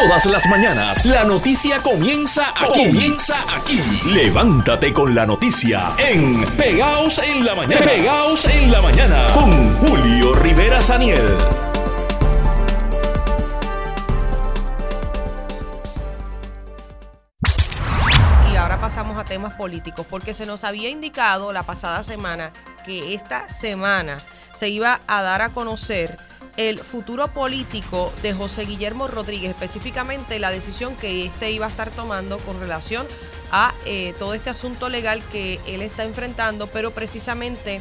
Todas las mañanas la noticia comienza aquí. Comienza aquí. Levántate con la noticia en Pegaos en la mañana. Pegaos en la mañana con Julio Rivera Saniel. Y ahora pasamos a temas políticos, porque se nos había indicado la pasada semana que esta semana se iba a dar a conocer el futuro político de José Guillermo Rodríguez, específicamente la decisión que éste iba a estar tomando con relación a eh, todo este asunto legal que él está enfrentando, pero precisamente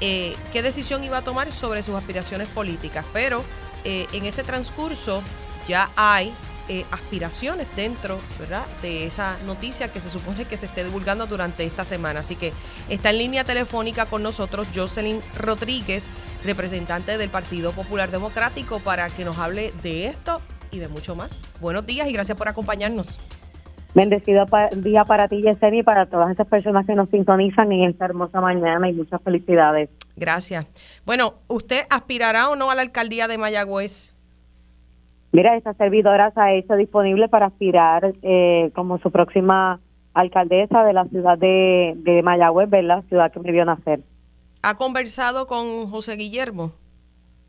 eh, qué decisión iba a tomar sobre sus aspiraciones políticas. Pero eh, en ese transcurso ya hay eh, aspiraciones dentro ¿verdad? de esa noticia que se supone que se esté divulgando durante esta semana. Así que está en línea telefónica con nosotros Jocelyn Rodríguez, representante del Partido Popular Democrático, para que nos hable de esto y de mucho más. Buenos días y gracias por acompañarnos. Bendecido día para ti, Yesenia, y para todas esas personas que nos sintonizan en esta hermosa mañana y muchas felicidades. Gracias. Bueno, ¿usted aspirará o no a la alcaldía de Mayagüez? Mira, esta servidora se ha hecho disponible para aspirar eh, como su próxima alcaldesa de la ciudad de, de Mayagüez, ¿verdad? Ciudad que me vio nacer. ¿Ha conversado con José Guillermo?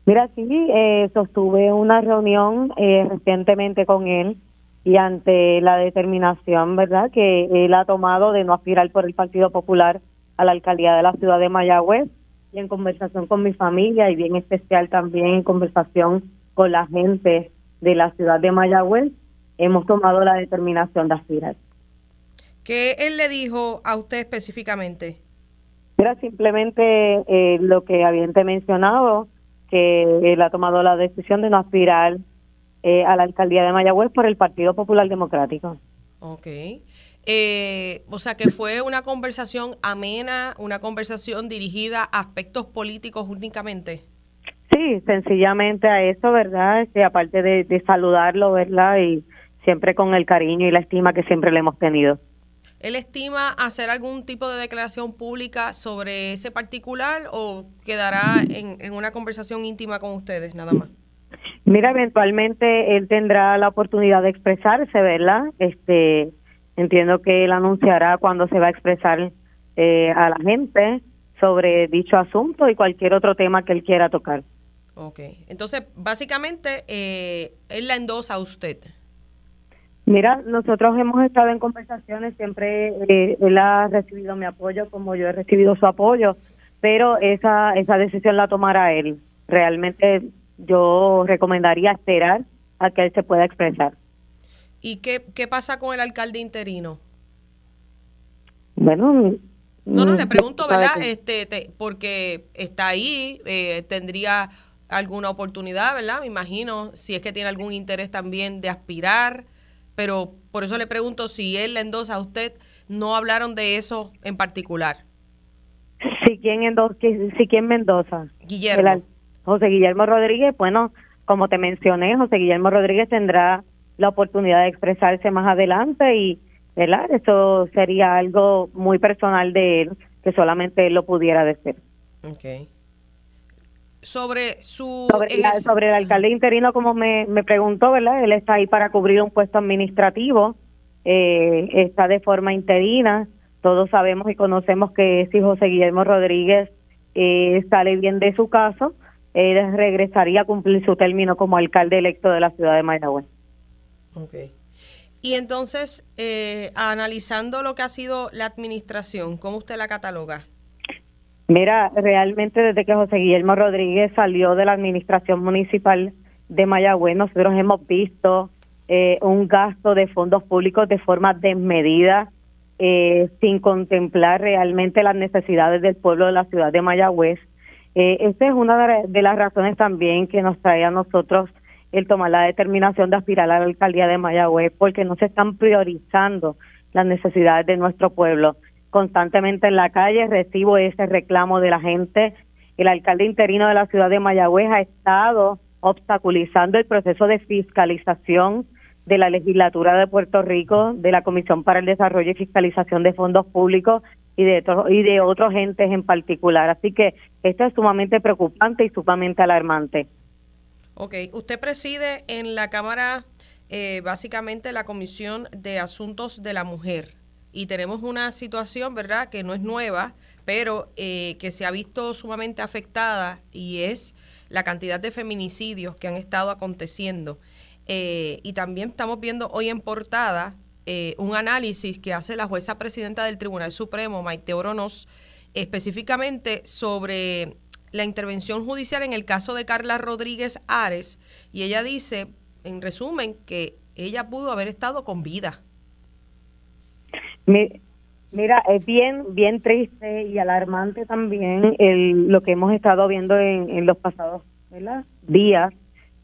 Mira, sí, eh, sostuve una reunión eh, recientemente con él y ante la determinación, ¿verdad?, que él ha tomado de no aspirar por el Partido Popular a la alcaldía de la ciudad de Mayagüez y en conversación con mi familia y bien especial también en conversación con la gente de la ciudad de Mayagüez, hemos tomado la determinación de aspirar. ¿Qué él le dijo a usted específicamente? Era simplemente eh, lo que habían te mencionado, que él ha tomado la decisión de no aspirar eh, a la alcaldía de Mayagüez por el Partido Popular Democrático. Ok. Eh, o sea que fue una conversación amena, una conversación dirigida a aspectos políticos únicamente. Sí, sencillamente a eso, ¿verdad? Este, aparte de, de saludarlo, ¿verdad? Y siempre con el cariño y la estima que siempre le hemos tenido. ¿Él estima hacer algún tipo de declaración pública sobre ese particular o quedará en, en una conversación íntima con ustedes nada más? Mira, eventualmente él tendrá la oportunidad de expresarse, ¿verdad? Este, entiendo que él anunciará cuando se va a expresar eh, a la gente sobre dicho asunto y cualquier otro tema que él quiera tocar. Ok. Entonces, básicamente, eh, él la endosa a usted. Mira, nosotros hemos estado en conversaciones, siempre eh, él ha recibido mi apoyo como yo he recibido su apoyo, pero esa, esa decisión la tomará él. Realmente yo recomendaría esperar a que él se pueda expresar. ¿Y qué, qué pasa con el alcalde interino? Bueno, No, no, mm, le pregunto, sabe ¿verdad? Este, te- porque está ahí, eh, tendría alguna oportunidad, ¿verdad? Me imagino, si es que tiene algún interés también de aspirar, pero por eso le pregunto si él le endosa a usted, no hablaron de eso en particular. Si quién, endos- que- si quién Mendoza. Guillermo. El José Guillermo Rodríguez, bueno, como te mencioné, José Guillermo Rodríguez tendrá la oportunidad de expresarse más adelante y, ¿verdad? Eso sería algo muy personal de él, que solamente él lo pudiera decir. Ok. Sobre su... Sobre, la- ejer- sobre el alcalde interino, como me, me preguntó, ¿verdad? Él está ahí para cubrir un puesto administrativo, eh, está de forma interina. Todos sabemos y conocemos que si José Guillermo Rodríguez eh, sale bien de su caso, él regresaría a cumplir su término como alcalde electo de la ciudad de Mayagüez. Ok. Y entonces, eh, analizando lo que ha sido la administración, ¿cómo usted la cataloga? Mira, realmente desde que José Guillermo Rodríguez salió de la administración municipal de Mayagüez, nosotros hemos visto eh, un gasto de fondos públicos de forma desmedida, eh, sin contemplar realmente las necesidades del pueblo de la ciudad de Mayagüez. Eh, esta es una de- las razones también que nos trae a nosotros el tomar la determinación de aspirar a la alcaldía de Mayagüez, porque no se están priorizando las necesidades de nuestro pueblo. Constantemente en la calle recibo ese reclamo de la gente. El alcalde interino de la ciudad de Mayagüez ha estado obstaculizando el proceso de fiscalización de la legislatura de Puerto Rico, de la Comisión para el Desarrollo y Fiscalización de Fondos Públicos y de, otros- y de otros entes en particular. Así que esto es sumamente preocupante y sumamente alarmante. Ok, usted preside en la Cámara eh, básicamente la Comisión de Asuntos de la Mujer. Y tenemos una situación, ¿verdad?, que no es nueva, pero eh, que se ha visto sumamente afectada y es la cantidad de feminicidios que han estado aconteciendo. Eh, y también estamos viendo hoy en portada un análisis que hace la jueza presidenta del Tribunal Supremo, Maite Oronos, específicamente sobre la intervención judicial en el caso de Carla Rodríguez Ares. Y ella dice, en resumen, que ella pudo haber estado con vida. Mira, es bien, bien triste y alarmante también el, lo que hemos estado viendo en, los pasados días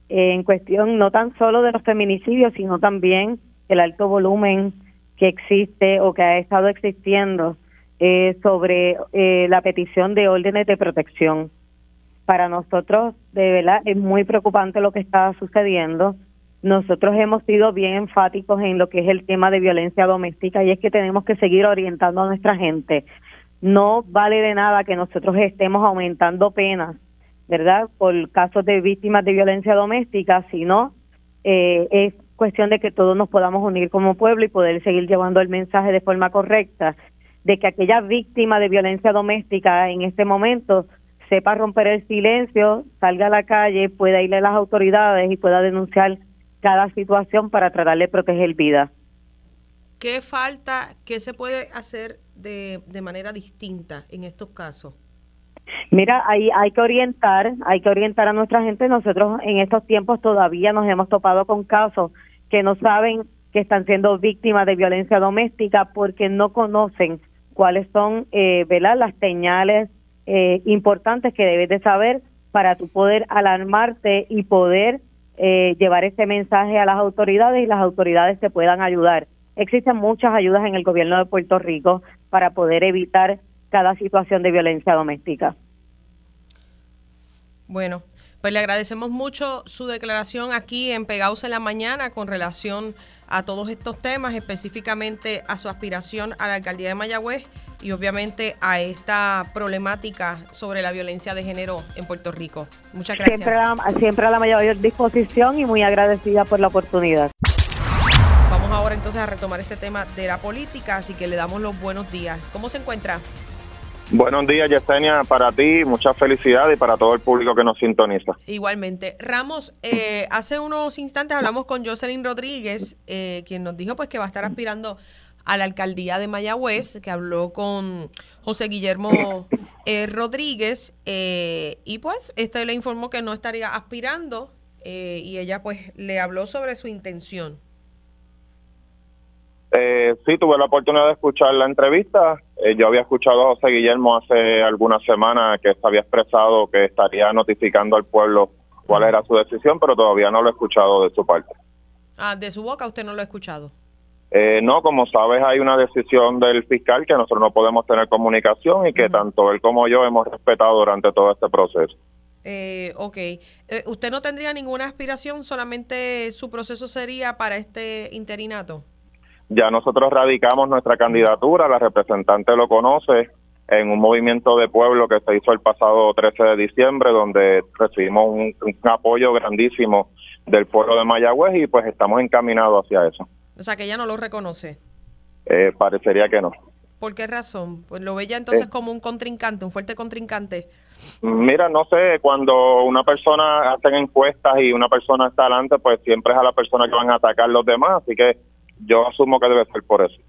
en cuestión no tan solo de los feminicidios, sino también el alto volumen que existe o que ha estado existiendo eh, sobre eh, la petición de órdenes de protección. Para nosotros, de verdad, es muy preocupante lo que está sucediendo nosotros hemos sido bien enfáticos en lo que es el tema de violencia doméstica y es que tenemos que seguir orientando a nuestra gente. No vale de nada que nosotros estemos aumentando penas, ¿verdad? Por casos de víctimas de violencia doméstica, sino eh, es cuestión de que todos nos podamos unir como pueblo y poder seguir llevando el mensaje de forma correcta de que aquella víctima de violencia doméstica en este momento sepa romper el silencio, salga a la calle, pueda irle a las autoridades y pueda denunciar cada situación para tratar de proteger vida. ¿Qué falta, qué se puede hacer de, de manera distinta en estos casos? Mira, hay, hay que orientar, hay que orientar a nuestra gente. Nosotros en estos tiempos todavía nos hemos topado con casos que no saben que están siendo víctimas de violencia doméstica porque no conocen cuáles son eh, las señales eh, importantes que debes de saber para tu poder alarmarte y poder eh, llevar ese mensaje a las autoridades y las autoridades te puedan ayudar. Existen muchas ayudas en el gobierno de Puerto Rico para poder evitar cada situación de violencia doméstica. Bueno, pues le agradecemos mucho su declaración aquí en Pegados en la Mañana con relación a todos estos temas, específicamente a su aspiración a la alcaldía de Mayagüez y obviamente a esta problemática sobre la violencia de género en Puerto Rico. Muchas gracias. Siempre a, la mayor disposición y muy agradecida por la oportunidad. Vamos ahora entonces a retomar este tema de la política, así que le damos los buenos días. ¿Cómo se encuentra? Buenos días, Yesenia, para ti, mucha felicidad y para todo el público que nos sintoniza. Igualmente. Ramos, eh, hace unos instantes hablamos con Jocelyn Rodríguez, eh, quien nos dijo pues que va a estar aspirando a la alcaldía de Mayagüez, que habló con José Guillermo eh, Rodríguez, eh, y pues este le informó que no estaría aspirando, eh, y ella pues le habló sobre su intención. Sí, tuve la oportunidad de escuchar la entrevista. yo había escuchado a José Guillermo hace algunas semanas que se había expresado que estaría notificando al pueblo cuál era su decisión, pero todavía no lo he escuchado de su parte. Ah, de su boca usted no lo ha escuchado. Eh, no, como sabes, hay una decisión del fiscal que nosotros no podemos tener comunicación y que tanto él como yo hemos respetado durante todo este proceso. Eh, ok. Eh, ¿Usted no tendría ninguna aspiración? ¿Solamente su proceso sería para este interinato? Ya nosotros radicamos nuestra candidatura, la representante lo conoce, en un movimiento de pueblo que se hizo el pasado 13 de diciembre, donde recibimos un apoyo grandísimo del pueblo de Mayagüez y pues estamos encaminados hacia eso. O sea, que ella no lo reconoce. Eh, parecería que no. ¿Por qué razón? Pues lo ve ya entonces eh. como un contrincante, un fuerte contrincante. Mira, no sé, cuando una persona hace encuestas y una persona está adelante, pues siempre es a la persona que van a atacar los demás, así que yo asumo que debe ser por eso.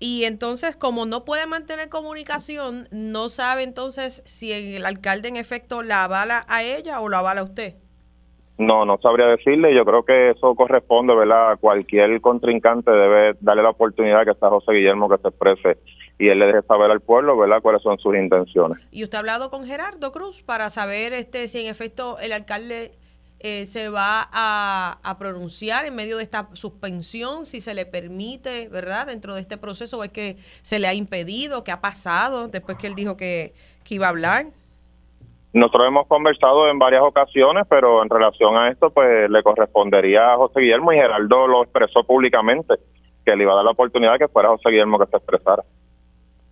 Y entonces, como no puede mantener comunicación, no sabe entonces si el alcalde en efecto la avala a ella o la avala a usted. No, no sabría decirle. Yo creo que eso corresponde, ¿verdad? A cualquier contrincante debe darle la oportunidad que está José Guillermo que se exprese y él le deje saber al pueblo, ¿verdad? Cuáles son sus intenciones. ¿Y usted ha hablado con Gerardo Cruz para saber este si en efecto el alcalde eh, se va a, a, pronunciar en medio de esta suspensión, si se le permite, ¿verdad? Dentro de este proceso, o es que se le ha impedido, qué ha pasado después que él dijo que, que iba a hablar. Nosotros hemos conversado en varias ocasiones, pero en relación a esto, pues le correspondería a José Guillermo y Geraldo lo expresó públicamente, que le iba a dar la oportunidad que fuera José Guillermo que se expresara.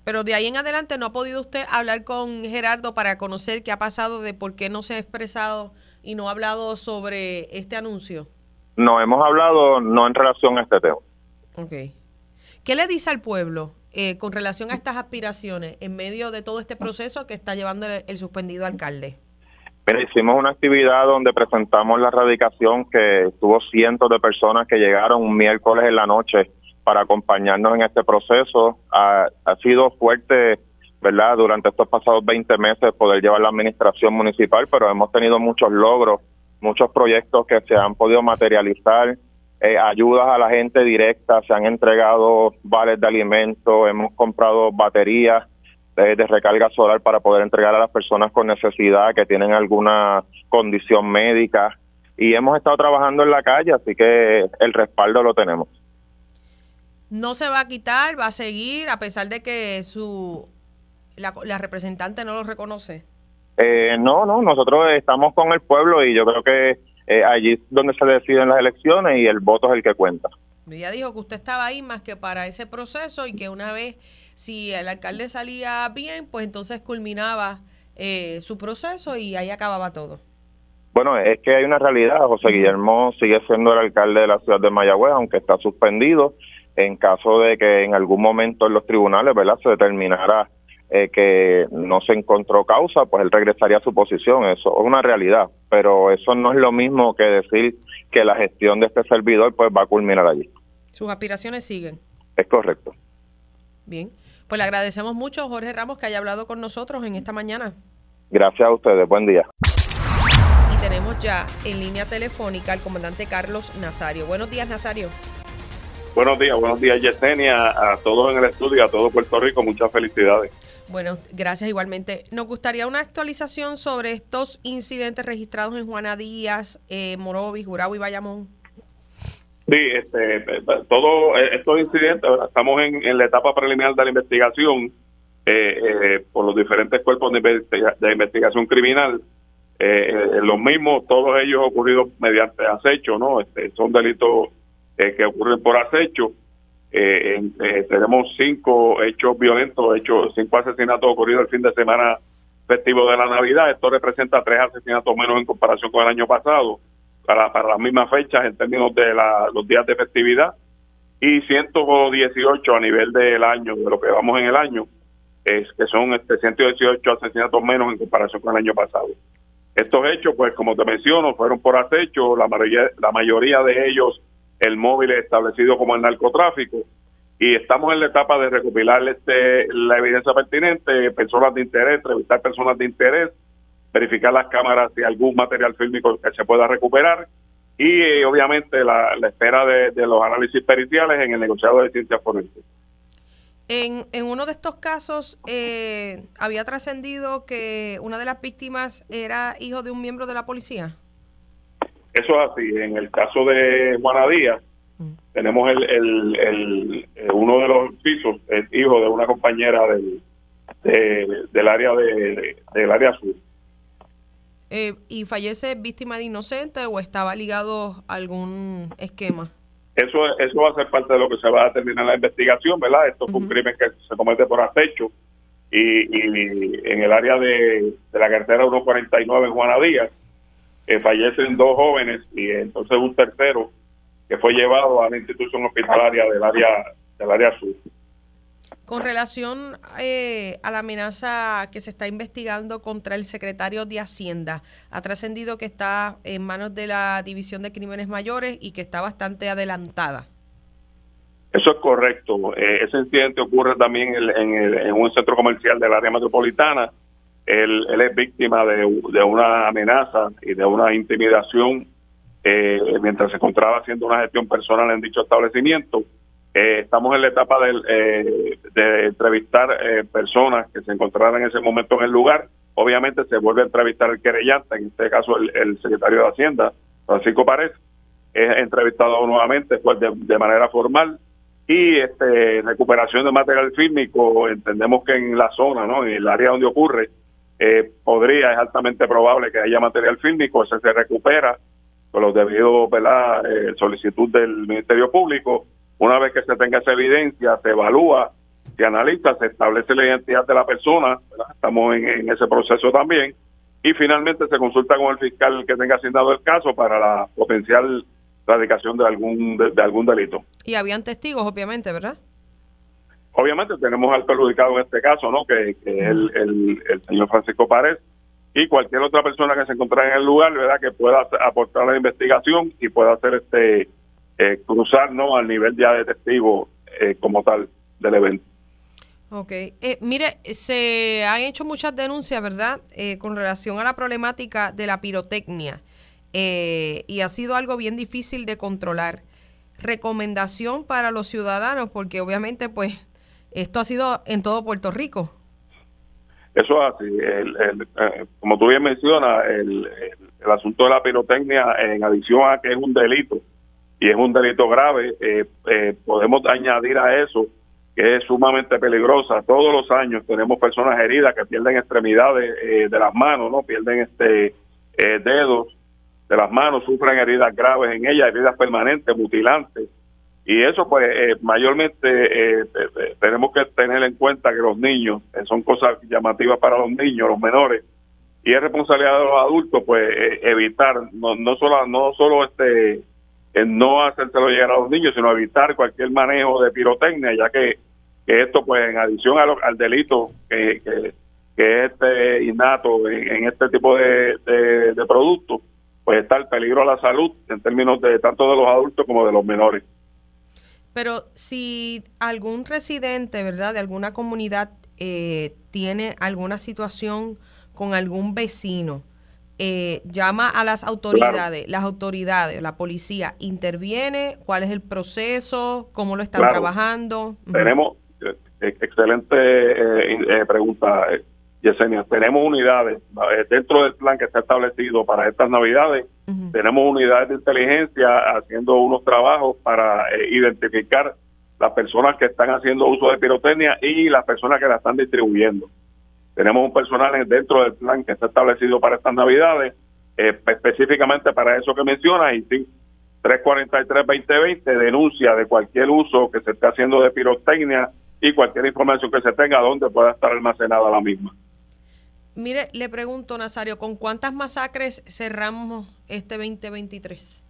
Pero de ahí en adelante no ha podido usted hablar con Gerardo para conocer qué ha pasado de por qué no se ha expresado y no ha hablado sobre este anuncio. No hemos hablado no en relación a este tema. Ok. ¿Qué le dice al pueblo eh, con relación a estas aspiraciones en medio de todo este proceso que está llevando el, suspendido alcalde? Mira, hicimos una actividad donde presentamos la radicación que tuvo cientos de personas que llegaron un miércoles en la noche para acompañarnos en este proceso. Ha, ha sido fuerte, ¿verdad?, durante estos pasados 20 meses poder llevar la administración municipal, pero hemos tenido muchos logros, muchos proyectos que se han podido materializar eh, ayudas a la gente directa, se han entregado vales de alimentos, hemos comprado baterías de, recarga solar para poder entregar a las personas con necesidad que tienen alguna condición médica y hemos estado trabajando en la calle, así que el respaldo lo tenemos. No se va a quitar, va a seguir a pesar de que su la, la representante no lo reconoce. Eh, no, no, nosotros estamos con el pueblo y yo creo que eh, allí es donde se deciden las elecciones y el voto es el que cuenta. Ya dijo que usted estaba ahí más que para ese proceso y que una vez, si el alcalde salía bien, pues entonces culminaba eh, su proceso y ahí acababa todo. Bueno, es que hay una realidad. José Guillermo sigue siendo el alcalde de la ciudad de Mayagüez, aunque está suspendido. En caso de que en algún momento en los tribunales, ¿verdad?, se determinara eh, que no se encontró causa, pues él regresaría a su posición. Eso es una realidad, pero eso no es lo mismo que decir que la gestión de este servidor pues va a culminar allí. Sus aspiraciones siguen. Es correcto. Bien, pues le agradecemos mucho Jorge Ramos que haya hablado con nosotros en esta mañana. Gracias a ustedes, buen día. Y tenemos ya en línea telefónica al comandante Carlos Nazario. Buenos días, Nazario. Buenos días, buenos días Yesenia, a todos en el estudio, a todo Puerto Rico, muchas felicidades. Bueno, gracias igualmente. Nos gustaría una actualización sobre estos incidentes registrados en Juana Díaz, eh, Morovis, Jurado y Bayamón. Sí, este, todos estos incidentes, estamos en, la etapa preliminar de la investigación eh, eh, por los diferentes cuerpos de, investigación criminal. los mismos, todos ellos ocurridos mediante acecho, ¿no? Este, son delitos que ocurren por acecho eh, eh, tenemos cinco hechos violentos, hechos, cinco asesinatos ocurridos el fin de semana festivo de la Navidad. Esto representa tres asesinatos menos en comparación con el año pasado, para, para las mismas fechas en términos de los días de festividad, y 118 a nivel del año, de lo que vamos en el año, es que son este 118 asesinatos menos en comparación con el año pasado. Estos hechos, pues como te menciono, fueron por acecho, la mayoría, la mayoría de ellos el móvil establecido como el narcotráfico y estamos en la etapa de recopilar este, la evidencia pertinente, personas de interés, entrevistar personas de interés, verificar las cámaras si algún material fílmico que se pueda recuperar y eh, obviamente la, espera de, los análisis periciales en el negociado de ciencias forenses. En, en uno de estos casos eh, había trascendido que una de las víctimas era hijo de un miembro de la policía. Eso es así. En el caso de Juana Díaz, mm. tenemos el, el, eh, uno de los pisos, es hijo de una compañera del, del área de, del área sur. Eh, ¿Y fallece víctima de inocente o estaba ligado a algún esquema? Eso, eso va a ser parte de lo que se va a determinar en la investigación, ¿verdad? Esto fue un crimen que se comete por acecho y, y en el área de, de la carretera 149 en Juana Díaz, eh, fallecen dos jóvenes y entonces un tercero que fue llevado a la institución hospitalaria del área del área sur. Con relación eh, a la amenaza que se está investigando contra el secretario de Hacienda, ha trascendido que está en manos de la División de Crímenes Mayores y que está bastante adelantada. Eso es correcto. Eh, ese incidente ocurre también en, en, un centro comercial del área metropolitana él, es víctima de, una amenaza y de una intimidación eh, mientras se encontraba haciendo una gestión personal en dicho establecimiento. Eh, estamos en la etapa de, eh, de entrevistar personas que se encontraran en ese momento en el lugar. Obviamente se vuelve a entrevistar el querellante, en este caso el, secretario de Hacienda, Francisco Párez, es entrevistado nuevamente pues, de, manera formal y este recuperación de material fílmico entendemos que en la zona no en el área donde ocurre eh, podría, es altamente probable que haya material fílmico, ese se recupera con los debidos eh, solicitud del Ministerio Público. Una vez que se tenga esa evidencia, se evalúa, se analiza, se establece la identidad de la persona, estamos en, ese proceso también, y finalmente se consulta con el fiscal que tenga asignado el caso para la potencial radicación de algún de, algún delito. Y habían testigos, obviamente, ¿verdad? Obviamente tenemos al perjudicado en este caso, ¿no? Que, es el, señor Francisco Párez y cualquier otra persona que se encontrara en el lugar, ¿verdad? Que pueda aportar la investigación y pueda hacer este eh, cruzar, ¿no? Al nivel ya de testigo eh, como tal del evento. Ok. Eh, mire, se han hecho muchas denuncias, ¿verdad?, eh, con relación a la problemática de la pirotecnia. Eh, y ha sido algo bien difícil de controlar. Recomendación para los ciudadanos, porque obviamente, pues, esto ha sido en todo Puerto Rico. Eso es así. El, como tú bien mencionas, el, asunto de la pirotecnia, en adición a que es un delito, y es un delito grave, podemos añadir a eso que es sumamente peligrosa. Todos los años tenemos personas heridas que pierden extremidades eh, de las manos, no pierden este eh, dedos de las manos, sufren heridas graves en ellas, heridas permanentes, mutilantes. Y eso, pues, eh, mayormente tenemos que tener en cuenta que los niños son cosas llamativas para los niños, los menores, y es responsabilidad de los adultos, pues, evitar, no, no solo, no solo este no hacérselo llegar a los niños, sino evitar cualquier manejo de pirotecnia, ya que esto pues en adición al delito que, que, es este innato en, este tipo de, de, productos, pues está el peligro a la salud en términos de tanto de los adultos como de los menores. Pero si algún residente, ¿verdad?, de alguna comunidad eh, tiene alguna situación con algún vecino, eh, llama a las autoridades, las autoridades, la policía, interviene, ¿cuál es el proceso? ¿Cómo lo están trabajando? Tenemos, excelente eh, eh, pregunta, eh, Yesenia. Tenemos unidades dentro del plan que está establecido para estas Navidades. Tenemos unidades de inteligencia haciendo unos trabajos para identificar las personas que están haciendo uso de pirotecnia y las personas que la están distribuyendo. Tenemos un personal dentro del plan que está establecido para estas Navidades, específicamente para eso que mencionas, y sí, 343-2020 denuncia de cualquier uso que se esté haciendo de pirotecnia y cualquier información que se tenga donde pueda estar almacenada la misma. Mire, le pregunto, Nazario, ¿con cuántas masacres cerramos este 2023?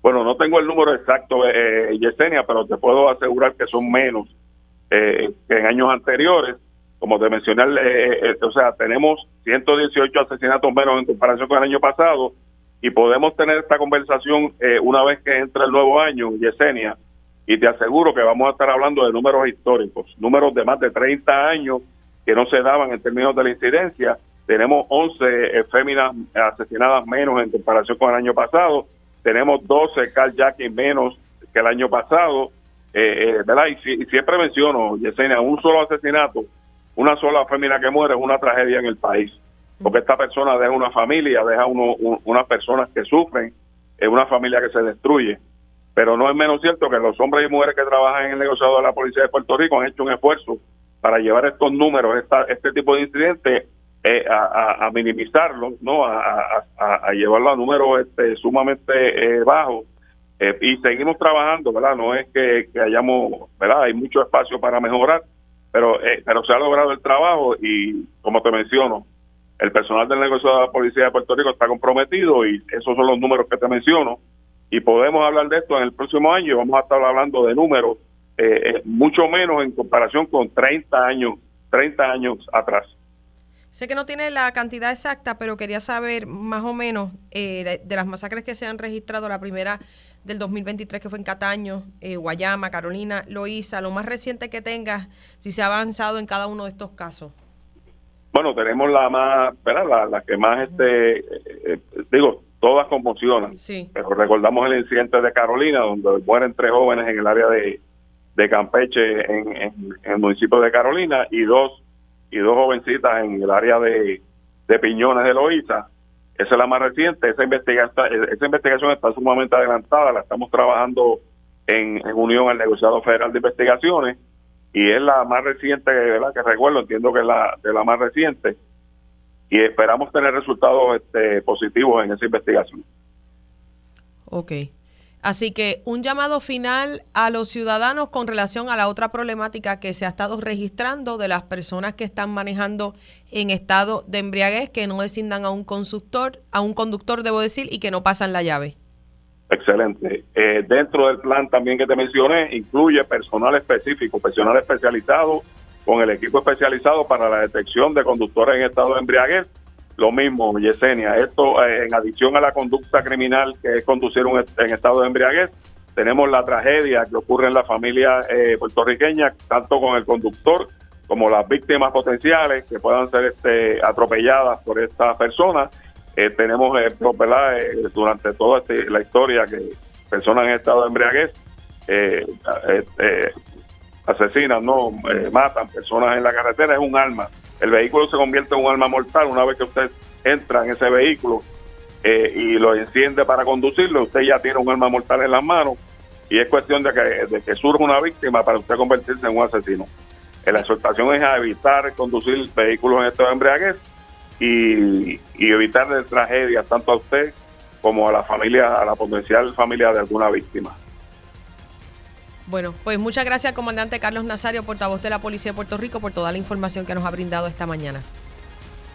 Bueno, no tengo el número exacto, eh, eh, Yesenia, pero te puedo asegurar que son menos eh, que en años anteriores. Como te mencioné, eh, o sea, tenemos 118 asesinatos menos en comparación con el año pasado y podemos tener esta conversación una vez que entre el nuevo año, Yesenia, y te aseguro que vamos a estar hablando de números históricos, números de más de 30 años que no se daban en términos de la incidencia. Tenemos 11 eh, féminas asesinadas menos en comparación con el año pasado. Tenemos 12 carjacking menos que el año pasado. Eh, eh, ¿verdad? Y, siempre menciono, Yesenia, un solo asesinato, una sola fémina que muere es una tragedia en el país. Porque esta persona deja una familia, deja uno, unas personas que sufren, es una familia que se destruye pero no es menos cierto que los hombres y mujeres que trabajan en el negociado de la Policía de Puerto Rico han hecho un esfuerzo para llevar estos números, este tipo de incidentes, eh, a, minimizarlos, ¿no? A, llevarlo a números este, sumamente eh, bajos. Eh, y seguimos trabajando, ¿verdad? No es que, hayamos, ¿verdad? Hay mucho espacio para mejorar, pero, pero se ha logrado el trabajo y, como te menciono, el personal del negocio de la Policía de Puerto Rico está comprometido y esos son los números que te menciono y podemos hablar de esto en el próximo año y vamos a estar hablando de números eh, eh, mucho menos en comparación con 30 años 30 años atrás. Sé que no tiene la cantidad exacta, pero quería saber más o menos eh, de las masacres que se han registrado, la primera del 2023 que fue en Cataño, Guayama, Carolina, Loíza, lo más reciente que tengas, si se ha avanzado en cada uno de estos casos. Bueno, tenemos la más, ¿verdad? La, que más, este, digo, todas conmocionan. Pero recordamos el incidente de Carolina, donde mueren tres jóvenes en el área de, de Campeche, en, el municipio de Carolina, y dos y dos jovencitas en el área de, de Piñones de Loíza. Esa es la más reciente. Esa, investigación, esa investigación está sumamente adelantada. La estamos trabajando en, unión al negociado federal de investigaciones y es la más reciente ¿verdad? que recuerdo. Entiendo que es la de la más reciente y esperamos tener resultados este, positivos en esa investigación. Ok. Así que un llamado final a los ciudadanos con relación a la otra problemática que se ha estado registrando de las personas que están manejando en estado de embriaguez, que no designan a un conductor, a un conductor, debo decir, y que no pasan la llave. Excelente. Eh, dentro del plan también que te mencioné, incluye personal específico, personal especializado con el equipo especializado para la detección de conductores en estado de embriaguez. Lo mismo, Yesenia, esto eh, en adición a la conducta criminal que es conducir un, en estado de embriaguez, tenemos la tragedia que ocurre en la familia eh, puertorriqueña, tanto con el conductor como las víctimas potenciales que puedan ser este, atropelladas por estas personas. Eh, tenemos eh, eh durante toda este, la historia que personas en estado de embriaguez eh, asesinan, no matan personas en la carretera, es un arma. El vehículo se convierte en un arma mortal una vez que usted entra en ese vehículo y lo enciende para conducirlo, usted ya tiene un arma mortal en las manos y es cuestión de que, de surja una víctima para usted convertirse en un asesino. La exhortación es a evitar conducir vehículos en estado de embriaguez y, y evitar tragedias tanto a usted como a la familia, a la potencial familia de alguna víctima. Bueno, pues muchas gracias comandante Carlos Nazario, portavoz de la Policía de Puerto Rico, por toda la información que nos ha brindado esta mañana.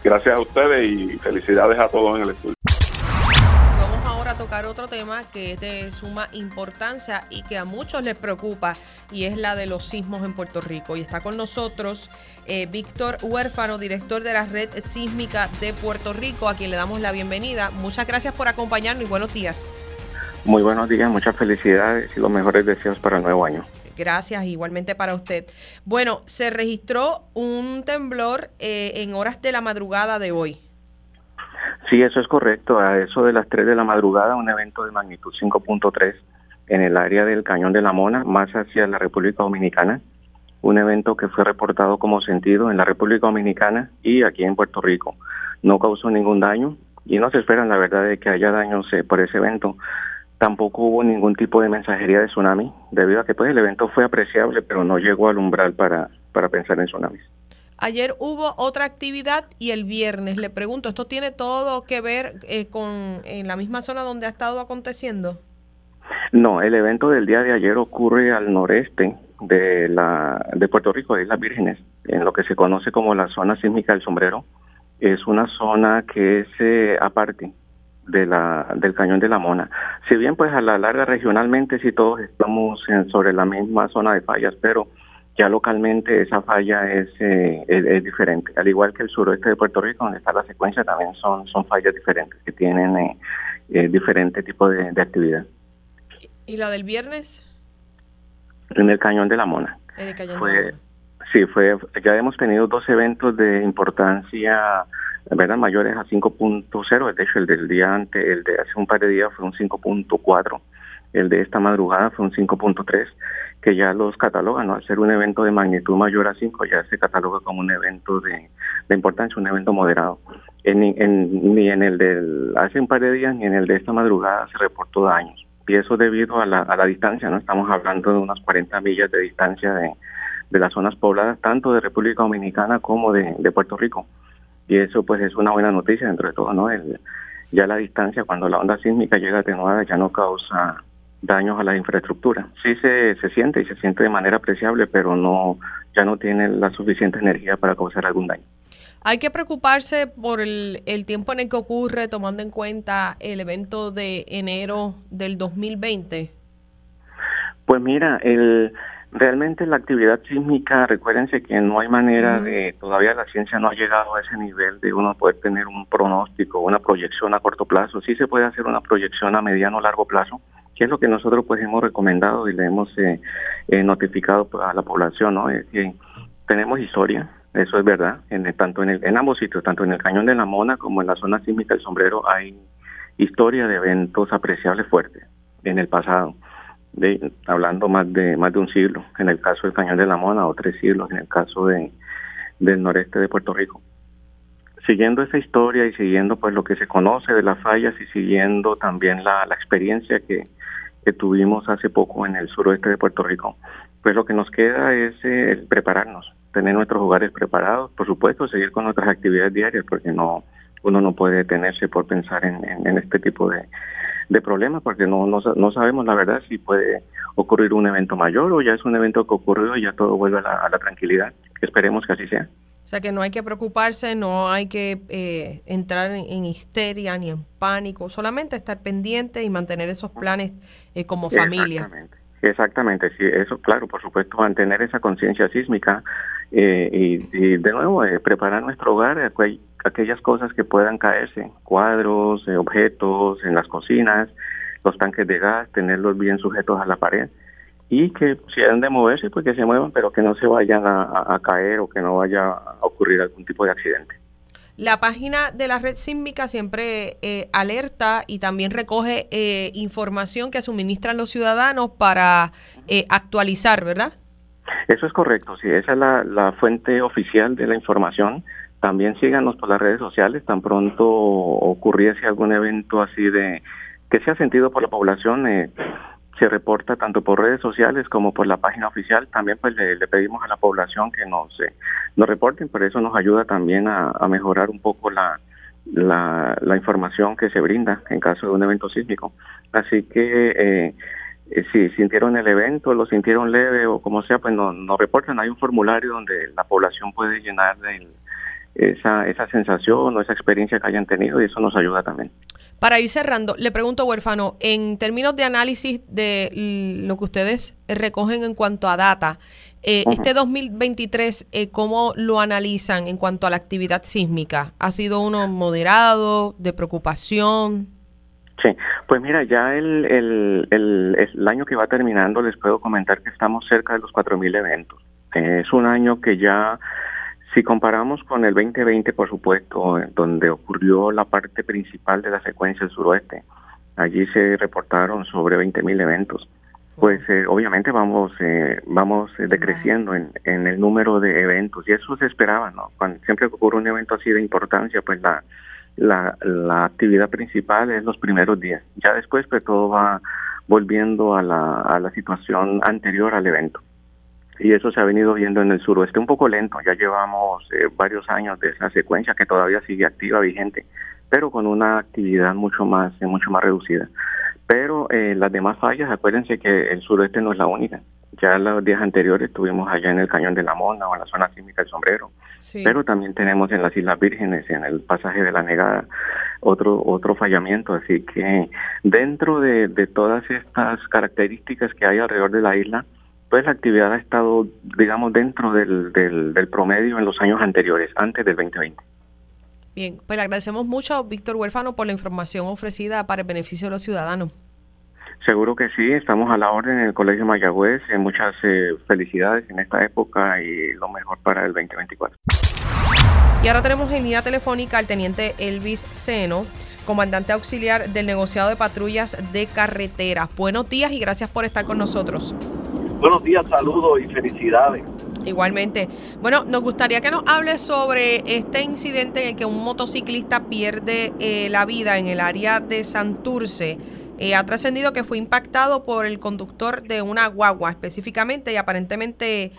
Gracias a ustedes y felicidades a todos en el estudio tocar otro tema que es de suma importancia y que a muchos les preocupa y es la de los sismos en Puerto Rico. Y está con nosotros eh, Víctor Huérfano, director de la Red Sísmica de Puerto Rico, a quien le damos la bienvenida. Muchas gracias por acompañarnos y buenos días. Muy buenos días, muchas felicidades y los mejores deseos para el nuevo año. Gracias, igualmente para usted. Bueno, se registró un temblor eh, en horas de la madrugada de hoy. Sí, eso es correcto. A eso de las 3 de la madrugada, un evento de magnitud 5.3 en el área del Cañón de la Mona, más hacia la República Dominicana. Un evento que fue reportado como sentido en la República Dominicana y aquí en Puerto Rico. No causó ningún daño y no se espera, la verdad, de que haya daños eh, por ese evento. Tampoco hubo ningún tipo de mensajería de tsunami, debido a que pues el evento fue apreciable, pero no llegó al umbral para, para pensar en tsunamis. Ayer hubo otra actividad y el viernes. Le pregunto, ¿esto tiene todo que ver eh, con en la misma zona donde ha estado aconteciendo? No, el evento del día de ayer ocurre al noreste de la de Puerto Rico, de Islas Vírgenes, en lo que se conoce como la zona sísmica del sombrero. Es una zona que es eh, aparte de la del cañón de la Mona. Si bien pues a la larga regionalmente sí todos estamos en, sobre la misma zona de fallas, pero ya localmente esa falla es, eh, es, diferente. Al igual que el suroeste de Puerto Rico, donde está la secuencia, también son, son fallas diferentes que tienen eh, eh diferente tipo de, actividad. ¿Y la del viernes? En el Cañón de la Mona. En el Cañón fue, de la Mona. Sí, fue, ya hemos tenido dos eventos de importancia verdad mayores a 5.0, de hecho el del día antes, el de hace un par de días fue un 5.4, el de esta madrugada fue un 5.3 que ya los catalogan, ¿no? Al ser un evento de magnitud mayor a 5 ya se cataloga como un evento de, importancia, un evento moderado. En, ni en el del hace un par de días ni en el de esta madrugada se reportó daños. Y eso debido a la, distancia, ¿no? Estamos hablando de unas 40 millas de distancia de, de las zonas pobladas, tanto de República Dominicana como de, de Puerto Rico. Y eso pues es una buena noticia dentro de todo, ¿no? El, ya la distancia, cuando la onda sísmica llega atenuada, ya no causa daños a la infraestructura. Sí se, se siente y se siente de manera apreciable, pero no ya no tiene la suficiente energía para causar algún daño. Hay que preocuparse por el, el tiempo en el que ocurre, tomando en cuenta el evento de enero del 2020. Pues mira, el, realmente la actividad sísmica, recuérdense que no hay manera de, todavía la ciencia no ha llegado a ese nivel de uno poder tener un pronóstico, una proyección a corto plazo. Sí se puede hacer una proyección a mediano o largo plazo, que es lo que nosotros pues hemos recomendado y le hemos eh, eh, notificado a la población, ¿no? que tenemos historia, eso es verdad, en tanto en, el, en ambos sitios, tanto en el Cañón de la Mona como en la zona sísmica del Sombrero hay historia de eventos apreciables fuertes en el pasado, de, hablando más de más de un siglo, en el caso del Cañón de la Mona, o tres siglos en el caso de del noreste de Puerto Rico. Siguiendo esa historia y siguiendo pues lo que se conoce de las fallas y siguiendo también la, experiencia que, que tuvimos hace poco en el suroeste de Puerto Rico, pues lo que nos queda es eh, prepararnos, tener nuestros hogares preparados, por supuesto seguir con nuestras actividades diarias, porque no uno no puede detenerse por pensar en, en, este tipo de, de problemas, porque no, no, no, sabemos la verdad si puede ocurrir un evento mayor o ya es un evento que ocurrió y ya todo vuelve a la, a la tranquilidad. Esperemos que así sea. O sea que no hay que preocuparse, no hay que eh, entrar en, histeria ni en pánico, solamente estar pendiente y mantener esos planes eh, como familia. Exactamente, exactamente, sí, eso claro, por supuesto, mantener esa conciencia sísmica eh, y, de nuevo preparar nuestro hogar, aquellas cosas que puedan caerse, cuadros, objetos en las cocinas, los tanques de gas, tenerlos bien sujetos a la pared y que si han de moverse, pues que se muevan, pero que no se vayan a, caer o que no vaya a ocurrir algún tipo de accidente. La página de la red sísmica siempre eh, alerta y también recoge eh, información que suministran los ciudadanos para eh, actualizar, ¿verdad? Eso es correcto, sí, esa es la, fuente oficial de la información. También síganos por las redes sociales, tan pronto ocurriese algún evento así de que sea sentido por la población, eh, se reporta tanto por redes sociales como por la página oficial. También pues le, pedimos a la población que nos, eh, reporten, pero eso nos ayuda también a, mejorar un poco la, la, información que se brinda en caso de un evento sísmico. Así que eh, eh, si sintieron el evento, lo sintieron leve o como sea, pues nos, nos reportan. Hay un formulario donde la población puede llenar esa, esa sensación o esa experiencia que hayan tenido y eso nos ayuda también. Para ir cerrando, le pregunto, huérfano, en términos de análisis de lo que ustedes recogen en cuanto a data, eh, este 2023, eh, ¿cómo lo analizan en cuanto a la actividad sísmica? ¿Ha sido uno moderado, de preocupación? Sí, pues mira, ya el, el, el, año que va terminando les puedo comentar que estamos cerca de los 4.000 eventos. es un año que ya si comparamos con el 2020, por supuesto, donde ocurrió la parte principal de la secuencia del suroeste, allí se reportaron sobre 20.000 eventos. Pues eh, obviamente vamos eh, vamos eh, decreciendo en, en, el número de eventos y eso se esperaba, ¿no? Cuando siempre ocurre un evento así de importancia, pues la, la, la actividad principal es los primeros días. Ya después pues todo va volviendo a la, a la situación anterior al evento y eso se ha venido viendo en el suroeste un poco lento. Ya llevamos eh, varios años de esa secuencia que todavía sigue activa, vigente, pero con una actividad mucho más, eh, mucho más reducida. Pero eh, las demás fallas, acuérdense que el suroeste no es la única. Ya los días anteriores estuvimos allá en el Cañón de la Mona o en la zona sísmica del Sombrero, pero también tenemos en las Islas Vírgenes, en el pasaje de la Negada, otro otro fallamiento. Así que dentro de, de todas estas características que hay alrededor de la isla, pues la actividad ha estado, digamos, dentro del, del, promedio en los años anteriores, antes del 2020. Bien, pues le agradecemos mucho, Víctor Huérfano, por la información ofrecida para el beneficio de los ciudadanos. Seguro que sí, estamos a la orden en el Colegio Mayagüez. Eh, muchas eh, felicidades en esta época y lo mejor para el 2024. Y ahora tenemos en línea telefónica al teniente Elvis Seno, comandante auxiliar del negociado de patrullas de carreteras. Buenos días y gracias por estar con nosotros. Buenos días, saludos y felicidades. Igualmente. Bueno, nos gustaría que nos hable sobre este incidente en el que un motociclista pierde eh, la vida en el área de Santurce. Eh, ha trascendido que fue impactado por el conductor de una guagua específicamente y aparentemente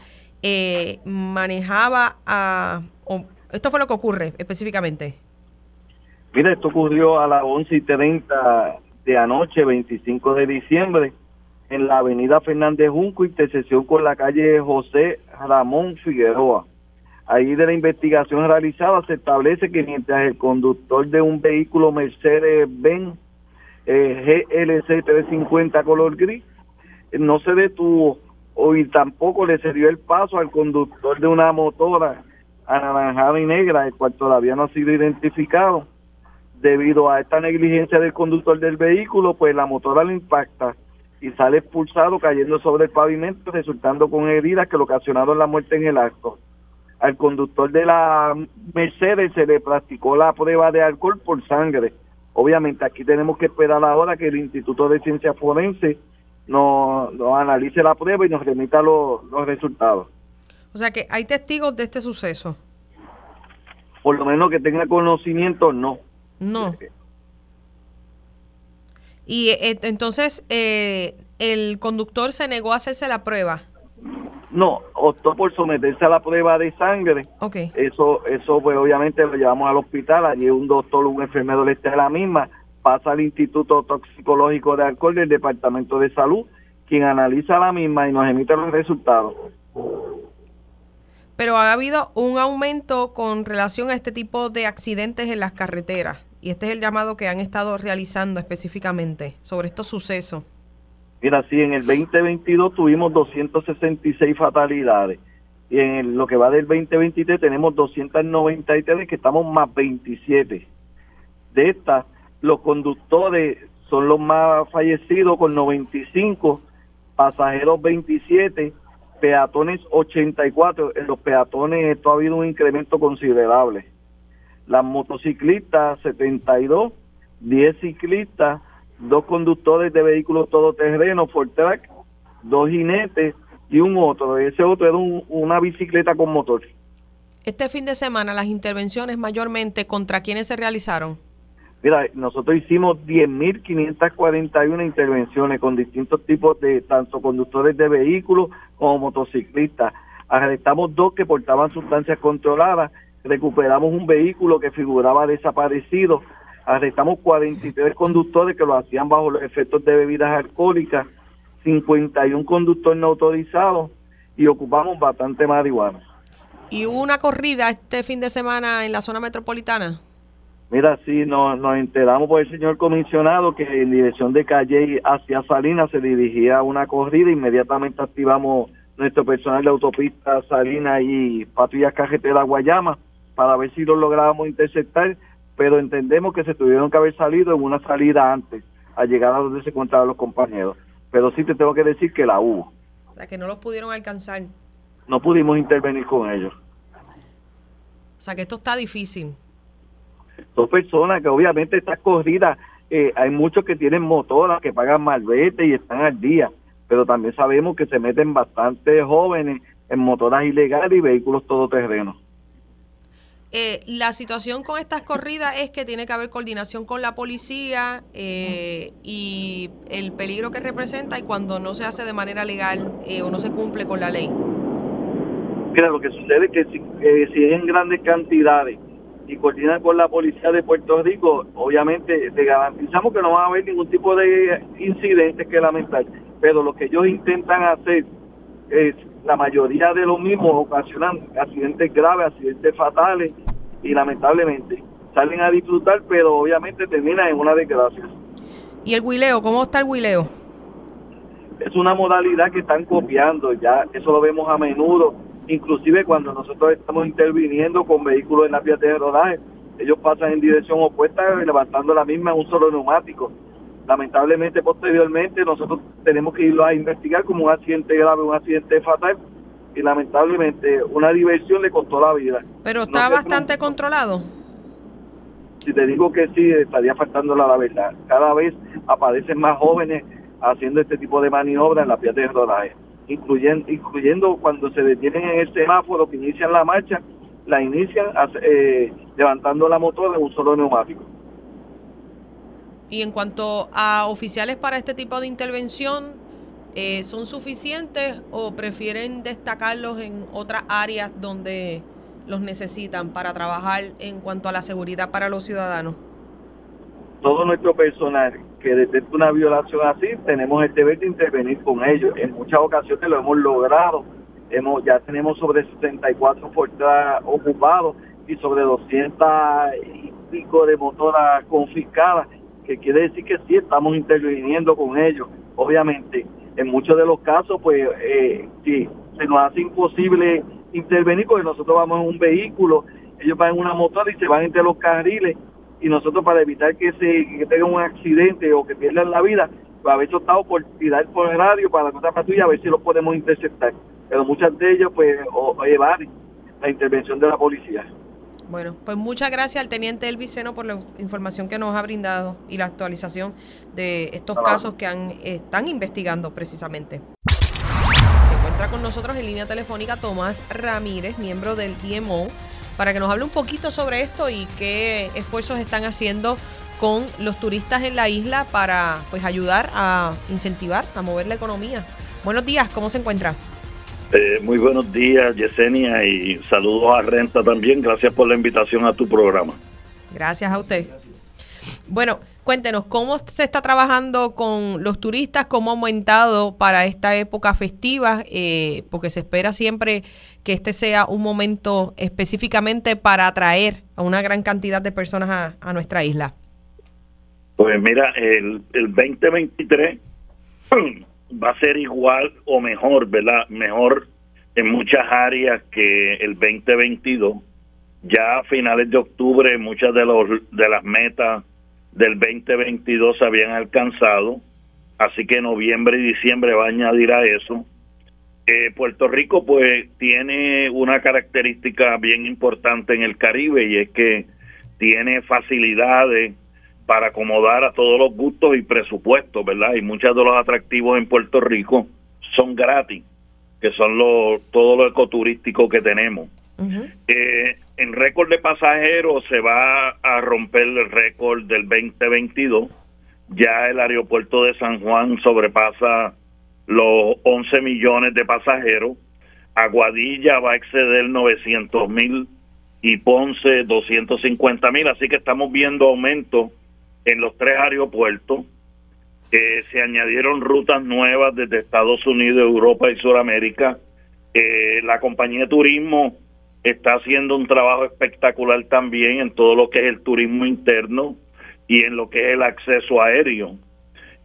eh, manejaba a... esto fue lo que ocurre específicamente. Mira, esto ocurrió a las 11 y 30 de anoche, 25 de diciembre en la avenida Fernández Junco, intersección con la calle José Ramón Figueroa. Ahí de la investigación realizada se establece que mientras el conductor de un vehículo Mercedes-Benz eh, GLC 350 color gris no se detuvo y tampoco le cedió el paso al conductor de una motora anaranjada y negra, el cual todavía no ha sido identificado. Debido a esta negligencia del conductor del vehículo, pues la motora le impacta y sale expulsado cayendo sobre el pavimento, resultando con heridas que lo ocasionaron la muerte en el acto. Al conductor de la Mercedes se le practicó la prueba de alcohol por sangre. Obviamente aquí tenemos que esperar ahora que el Instituto de Ciencia Forense nos, analice la prueba y nos remita los resultados. O sea que hay testigos de este suceso. Por lo menos que tenga conocimiento, no. No. Y eh, entonces, eh, ¿el conductor se negó a hacerse la prueba? No, optó por someterse a la prueba de sangre. Okay. Eso, eso pues obviamente lo llevamos al hospital, allí un doctor, un enfermero le está la misma, pasa al Instituto Toxicológico de Alcohol del Departamento de Salud, quien analiza la misma y nos emite los resultados. pero ha habido un aumento con relación a este tipo de accidentes en las carreteras. Y este es el llamado que han estado realizando específicamente sobre estos sucesos. Mira, sí, en el 2022 tuvimos 266 fatalidades y en lo que va del 2023 tenemos 293 que estamos más 27. De estas, los conductores son los más fallecidos con 95, pasajeros 27, peatones 84. En los peatones esto ha habido un incremento considerable. Las motociclistas 72, 10 ciclistas, dos conductores de vehículos todoterrenos, Fortrack, dos jinetes y un otro. Ese otro era una bicicleta con motor. Este fin de semana las intervenciones mayormente contra quienes se realizaron. Mira, nosotros hicimos 10.541 intervenciones con distintos tipos de tanto conductores de vehículos como motociclistas. Arrestamos dos que portaban sustancias controladas, recuperamos un vehículo que figuraba desaparecido, arrestamos 43 conductores que lo hacían bajo los efectos de bebidas alcohólicas, 51 conductores no autorizados y ocupamos bastante marihuana. ¿Y hubo una corrida este fin de semana en la zona metropolitana? Mira, sí, nos, nos enteramos por el señor comisionado que en dirección de calle hacia Salinas se dirigía una corrida, inmediatamente activamos nuestro personal de autopista Salinas y patrullas carretera Guayama para ver si lo lográbamos interceptar pero entendemos que se tuvieron que haber salido en una salida antes, a llegar a donde se encontraban los compañeros. Pero sí te tengo que decir que la hubo. O sea, que no los pudieron alcanzar. No pudimos intervenir con ellos. O sea, que esto está difícil. Dos personas que obviamente estas corridas, eh, hay muchos que tienen motoras, que pagan malvete y están al día, pero también sabemos que se meten bastante jóvenes en motoras ilegales y vehículos todoterrenos. Eh, la situación con estas corridas es que tiene que haber coordinación con la policía eh, y el peligro que representa y cuando no se hace de manera legal eh, o no se cumple con la ley. Mira, lo que sucede es que si, si es en grandes cantidades y coordinan con la policía de Puerto Rico, obviamente te garantizamos que no va a haber ningún tipo de incidentes que lamentar, pero lo que ellos intentan hacer es la mayoría de los mismos ocasionan accidentes graves, accidentes fatales y lamentablemente salen a disfrutar, pero obviamente terminan en una desgracia. ¿Y el huileo? ¿Cómo está el huileo? Es una modalidad que están copiando, ya eso lo vemos a menudo, inclusive cuando nosotros estamos interviniendo con vehículos en la vía de rodaje, ellos pasan en dirección opuesta levantando la misma en un solo neumático lamentablemente posteriormente nosotros tenemos que irlo a investigar como un accidente grave, un accidente fatal y lamentablemente una diversión le costó la vida. Pero está bastante controlado. Si te digo que sí, estaría faltando la verdad. Cada vez aparecen más jóvenes haciendo este tipo de maniobras en la vías de rodaje, incluyendo, incluyendo cuando se detienen en el semáforo que inician la marcha, la inician eh, levantando la motor de un solo neumático. Y en cuanto a oficiales para este tipo de intervención, eh, ¿son suficientes o prefieren destacarlos en otras áreas donde los necesitan para trabajar en cuanto a la seguridad para los ciudadanos? Todo nuestro personal que detecta una violación así, tenemos el deber de intervenir con ellos. En muchas ocasiones lo hemos logrado. Hemos, ya tenemos sobre 64 puertas ocupados y sobre 200 y pico de motoras confiscadas que quiere decir que sí estamos interviniendo con ellos. Obviamente, en muchos de los casos, pues eh, se nos hace imposible intervenir porque nosotros vamos en un vehículo, ellos van en una motora y se van entre los carriles y nosotros para evitar que se que tengan un accidente o que pierdan la vida, pues veces optado por tirar por el radio para la otra patrulla a ver si los podemos interceptar. Pero muchas de ellos pues o, llevar la intervención de la policía. Bueno, pues muchas gracias al teniente Elviceno por la información que nos ha brindado y la actualización de estos casos que han, están investigando precisamente. Se encuentra con nosotros en línea telefónica Tomás Ramírez, miembro del DMO, para que nos hable un poquito sobre esto y qué esfuerzos están haciendo con los turistas en la isla para pues ayudar a incentivar, a mover la economía. Buenos días, ¿cómo se encuentra? Eh, muy buenos días, Yesenia, y saludos a Renta también. Gracias por la invitación a tu programa. Gracias a usted. Bueno, cuéntenos, ¿cómo se está trabajando con los turistas? ¿Cómo ha aumentado para esta época festiva? Eh, porque se espera siempre que este sea un momento específicamente para atraer a una gran cantidad de personas a, a nuestra isla. Pues mira, el, el 2023 va a ser igual o mejor, ¿verdad? Mejor en muchas áreas que el 2022. Ya a finales de octubre muchas de, los, de las metas del 2022 se habían alcanzado, así que noviembre y diciembre va a añadir a eso. Eh, Puerto Rico pues tiene una característica bien importante en el Caribe y es que tiene facilidades para acomodar a todos los gustos y presupuestos, ¿verdad? Y muchos de los atractivos en Puerto Rico son gratis, que son los todo lo ecoturístico que tenemos. eh, en récord de pasajeros se va a romper el récord del 2022. Ya el aeropuerto de San Juan sobrepasa los 11 millones de pasajeros. Aguadilla va a exceder 900 mil y Ponce 250 mil. Así que estamos viendo aumento en los tres aeropuertos. Eh, se añadieron rutas nuevas desde Estados Unidos, Europa y Sudamérica. Eh, la compañía de turismo está haciendo un trabajo espectacular también en todo lo que es el turismo interno y en lo que es el acceso aéreo.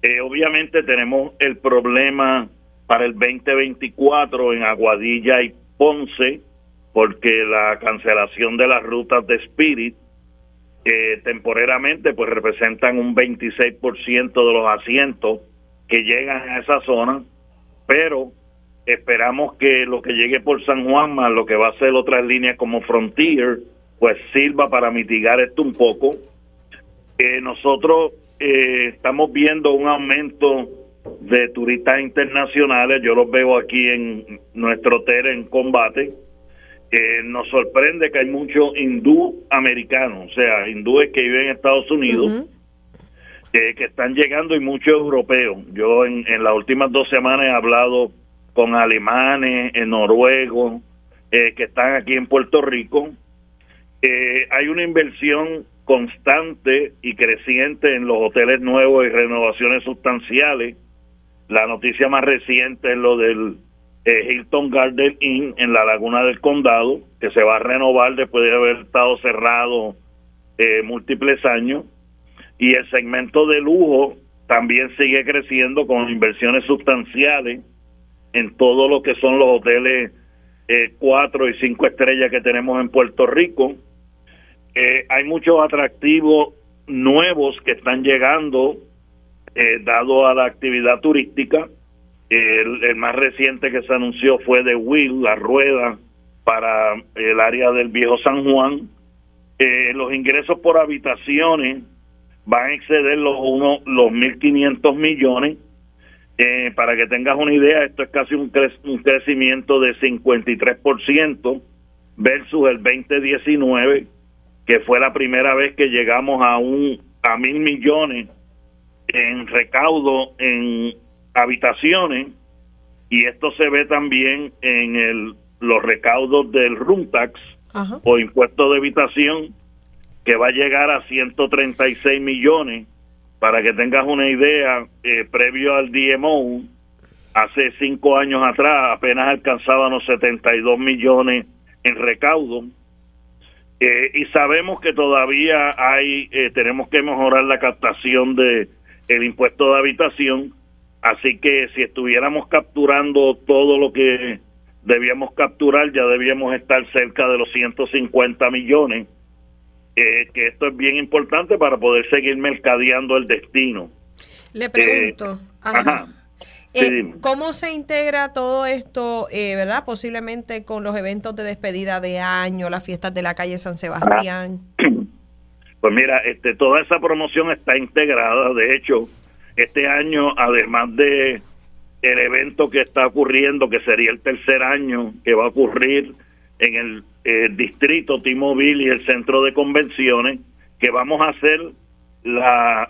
Eh, obviamente tenemos el problema para el 2024 en Aguadilla y Ponce, porque la cancelación de las rutas de Spirit eh, temporeramente pues representan un 26% de los asientos que llegan a esa zona, pero esperamos que lo que llegue por San Juan más lo que va a ser otras líneas como Frontier, pues sirva para mitigar esto un poco. Eh, nosotros eh, estamos viendo un aumento de turistas internacionales, yo los veo aquí en nuestro hotel en combate. Eh, nos sorprende que hay muchos hindú americanos, o sea, hindúes que viven en Estados Unidos, eh, que están llegando y muchos europeos. Yo en, en las últimas dos semanas he hablado con alemanes, en noruegos, eh, que están aquí en Puerto Rico. Eh, hay una inversión constante y creciente en los hoteles nuevos y renovaciones sustanciales. La noticia más reciente es lo del eh, Hilton Garden Inn en la Laguna del Condado, que se va a renovar después de haber estado cerrado eh, múltiples años. Y el segmento de lujo también sigue creciendo con inversiones sustanciales en todo lo que son los hoteles eh, cuatro y cinco estrellas que tenemos en Puerto Rico. Eh, hay muchos atractivos nuevos que están llegando eh, dado a la actividad turística. El, más reciente que se anunció fue de Will, la rueda para el área del viejo San Juan. Eh, los ingresos por habitaciones van a exceder los uno, los 1.500 millones. Eh, para que tengas una idea, esto es casi un, cre un crecimiento de 53% versus el 2019, que fue la primera vez que llegamos a un a mil millones en recaudo en habitaciones y esto se ve también en el, los recaudos del room tax Ajá. o impuesto de habitación que va a llegar a 136 millones para que tengas una idea eh, previo al DMO hace cinco años atrás apenas alcanzábamos 72 millones en recaudo eh, y sabemos que todavía hay eh, tenemos que mejorar la captación de el impuesto de habitación así que si estuviéramos capturando todo lo que debíamos capturar ya debíamos estar cerca de los 150 millones eh, que esto es bien importante para poder seguir mercadeando el destino le pregunto ajá. ajá. Eh, ¿Cómo se integra todo esto, eh, verdad? Posiblemente con los eventos de despedida de año, las fiestas de la calle San Sebastián. Pues mira, este, toda esa promoción está integrada. De hecho, este año, además de el evento que está ocurriendo, que sería el tercer año que va a ocurrir en el eh, distrito T-Mobile y el centro de convenciones, que vamos a hacer la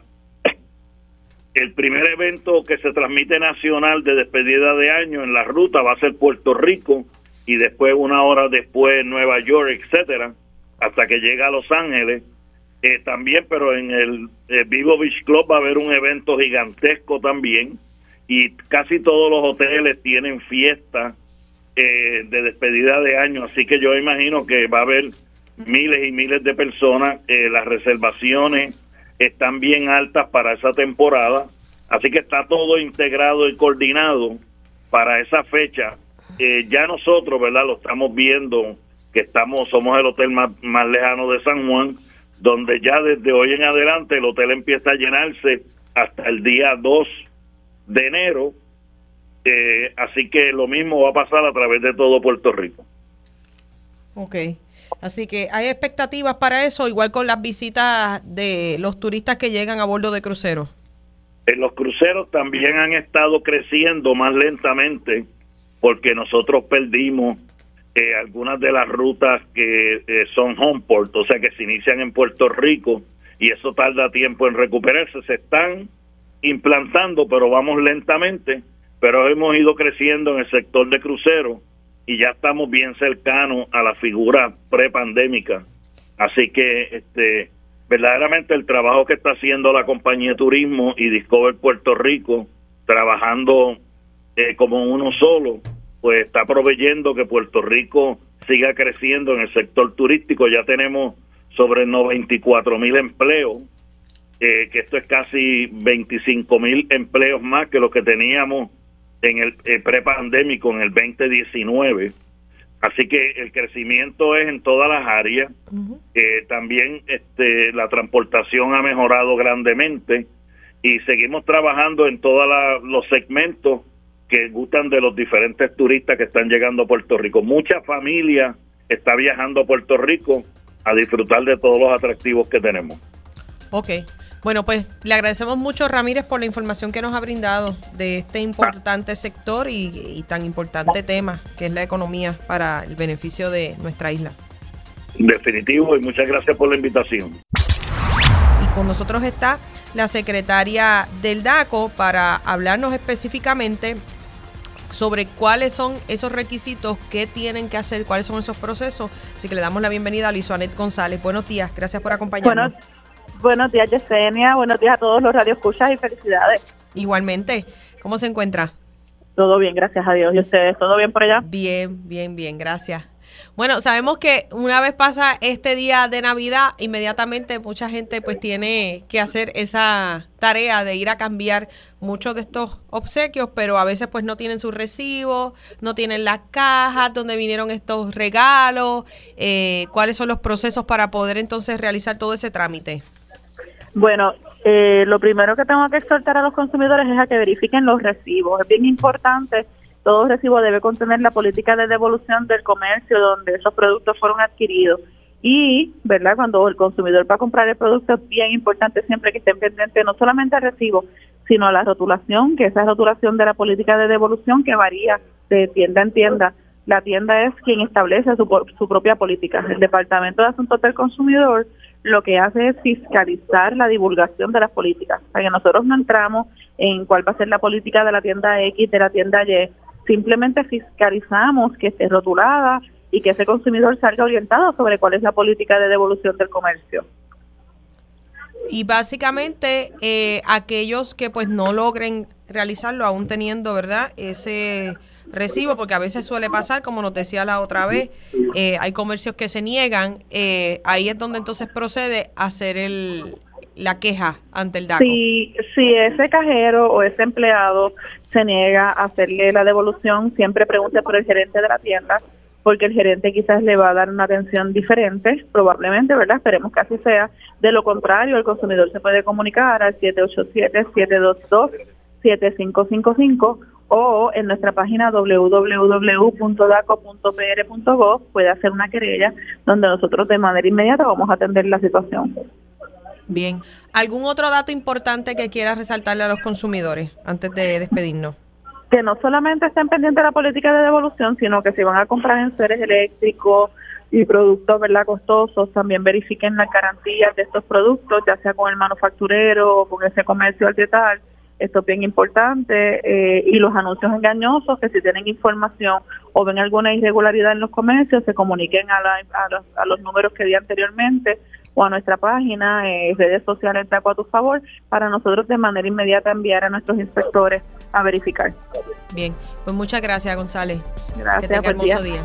el primer evento que se transmite nacional de despedida de año en la ruta va a ser Puerto Rico y después una hora después Nueva York, etcétera, hasta que llega a Los Ángeles. Eh, también, pero en el eh, Vivo Beach Club va a haber un evento gigantesco también y casi todos los hoteles tienen fiesta eh, de despedida de año, así que yo imagino que va a haber miles y miles de personas, las reservaciones están bien altas para esa temporada, así que está todo integrado y coordinado para esa fecha. ya nosotros, ¿verdad? Lo estamos viendo, que estamos, somos el hotel más, más lejano de San Juan, donde ya desde hoy en adelante el hotel empieza a llenarse hasta el día 2 de enero. Eh, así que lo mismo va a pasar a través de todo Puerto Rico. Ok. Así que hay expectativas para eso, igual con las visitas de los turistas que llegan a bordo de cruceros. En eh, los cruceros también han estado creciendo más lentamente porque nosotros perdimos algunas de las rutas que eh, son homeport, o sea que se inician en Puerto Rico y eso tarda tiempo en recuperarse, se están implantando, pero vamos lentamente, pero hemos ido creciendo en el sector de cruceros y ya estamos bien cercanos a la figura prepandémica. Así que este verdaderamente el trabajo que está haciendo la compañía de turismo y Discover Puerto Rico, trabajando eh, como uno solo, pues está proveyendo que Puerto Rico siga creciendo en el sector turístico. Ya tenemos sobre 94 mil empleos, eh, que esto es casi 25 mil empleos más que lo que teníamos en el eh, prepandémico en el 2019. Así que el crecimiento es en todas las áreas. Eh, también este, la transportación ha mejorado grandemente y seguimos trabajando en todos los segmentos que gustan de los diferentes turistas que están llegando a Puerto Rico. Mucha familia está viajando a Puerto Rico a disfrutar de todos los atractivos que tenemos. Ok. Bueno, pues le agradecemos mucho, Ramírez, por la información que nos ha brindado de este importante sector y, tan importante tema que es la economía para el beneficio de nuestra isla. Definitivo, y muchas gracias por la invitación. Y con nosotros está la secretaria del DACO para hablarnos específicamente sobre cuáles son esos requisitos que tienen que hacer, cuáles son esos procesos. Así que le damos la bienvenida a Lizuanet González. Buenos días, gracias por acompañarnos. buenos días, Yesenia. Buenos días a todos los radioescuchas y felicidades. Igualmente, ¿cómo se encuentra? Todo bien, gracias a Dios. ¿Y ustedes? ¿Todo bien por allá? Bien, bien, bien, gracias. Bueno, sabemos que una vez pasa este día de Navidad, inmediatamente mucha gente pues tiene que hacer esa tarea de ir a cambiar muchos de estos obsequios, pero a veces pues no tienen su recibo, no tienen las cajas donde vinieron estos regalos, eh, cuáles son los procesos para poder entonces realizar todo ese trámite. Bueno, eh, lo primero que tengo que exhortar a los consumidores es a que verifiquen los recibos. Es bien importante todo recibo debe contener la política de devolución del comercio donde esos productos fueron adquiridos. Y, ¿verdad? Cuando el consumidor va a comprar el producto, es bien importante siempre que estén pendientes no solamente al recibo, sino a la rotulación, que esa rotulación de la política de devolución que varía de tienda en tienda. La tienda es quien establece su, su propia política. El Departamento de Asuntos del Consumidor lo que hace es fiscalizar la divulgación de las políticas. Para que nosotros no entramos en cuál va a ser la política de la tienda X, de la tienda Y, simplemente fiscalizamos que esté rotulada y que ese consumidor salga orientado sobre cuál es la política de devolución del comercio. Y básicamente eh, aquellos que pues no logren realizarlo aún teniendo, ¿verdad? Ese recibo, porque a veces suele pasar, como nos decía la otra vez, eh, hay comercios que se niegan, eh, ahí es donde entonces procede a hacer el, la queja ante el DACO. Si, si ese cajero o ese empleado se niega a hacerle la devolución, siempre pregunte por el gerente de la tienda, porque el gerente quizás le va a dar una atención diferente, probablemente, ¿verdad? Esperemos que así sea. De lo contrario, el consumidor se puede comunicar al 787-722-7555 o en nuestra página www.daco.pr.gov puede hacer una querella donde nosotros de manera inmediata vamos a atender la situación. Bien. ¿Algún otro dato importante que quieras resaltarle a los consumidores antes de despedirnos? Que no solamente estén pendientes de la política de devolución, sino que si van a comprar en seres eléctricos y productos verdad costosos, también verifiquen las garantías de estos productos, ya sea con el manufacturero o con ese comercio al tal. Esto es bien importante. Eh, y los anuncios engañosos, que si tienen información o ven alguna irregularidad en los comercios, se comuniquen a, a, los, a los números que di anteriormente o a nuestra página, eh, redes sociales Taco a tu favor, para nosotros de manera inmediata enviar a nuestros inspectores a verificar. Bien, pues muchas gracias González. Gracias, que tenga día.